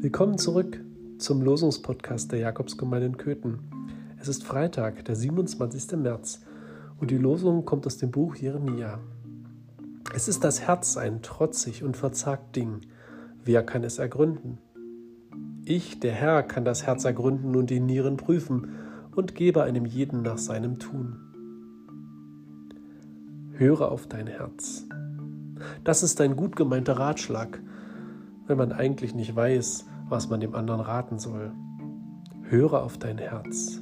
Willkommen zurück zum Losungspodcast der Jakobsgemeinde in Köthen. Es ist Freitag, der 27. März und die Losung kommt aus dem Buch Jeremia. Es ist das Herz ein trotzig und verzagt Ding. Wer kann es ergründen? Ich, der Herr, kann das Herz ergründen und die Nieren prüfen und gebe einem jeden nach seinem Tun. Höre auf dein Herz. Das ist ein gut gemeinter Ratschlag, wenn man eigentlich nicht weiß, was man dem anderen raten soll. Höre auf dein Herz.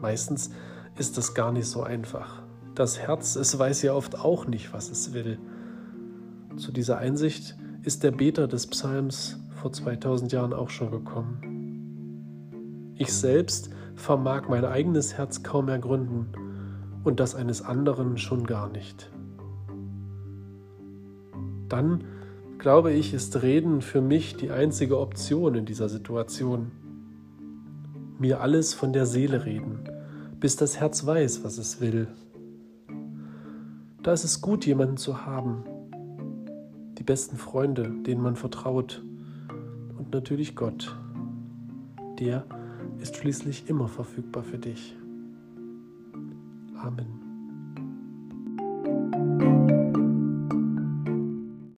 Meistens ist das gar nicht so einfach. Das Herz, es weiß ja oft auch nicht, was es will. Zu dieser Einsicht ist der Beter des Psalms vor 2000 Jahren auch schon gekommen. Ich selbst vermag mein eigenes Herz kaum ergründen und das eines anderen schon gar nicht. Dann glaube ich, ist Reden für mich die einzige Option in dieser Situation. Mir alles von der Seele reden, bis das Herz weiß, was es will. Da ist es gut, jemanden zu haben, die besten Freunde, denen man vertraut und natürlich Gott. Der ist schließlich immer verfügbar für dich. Amen.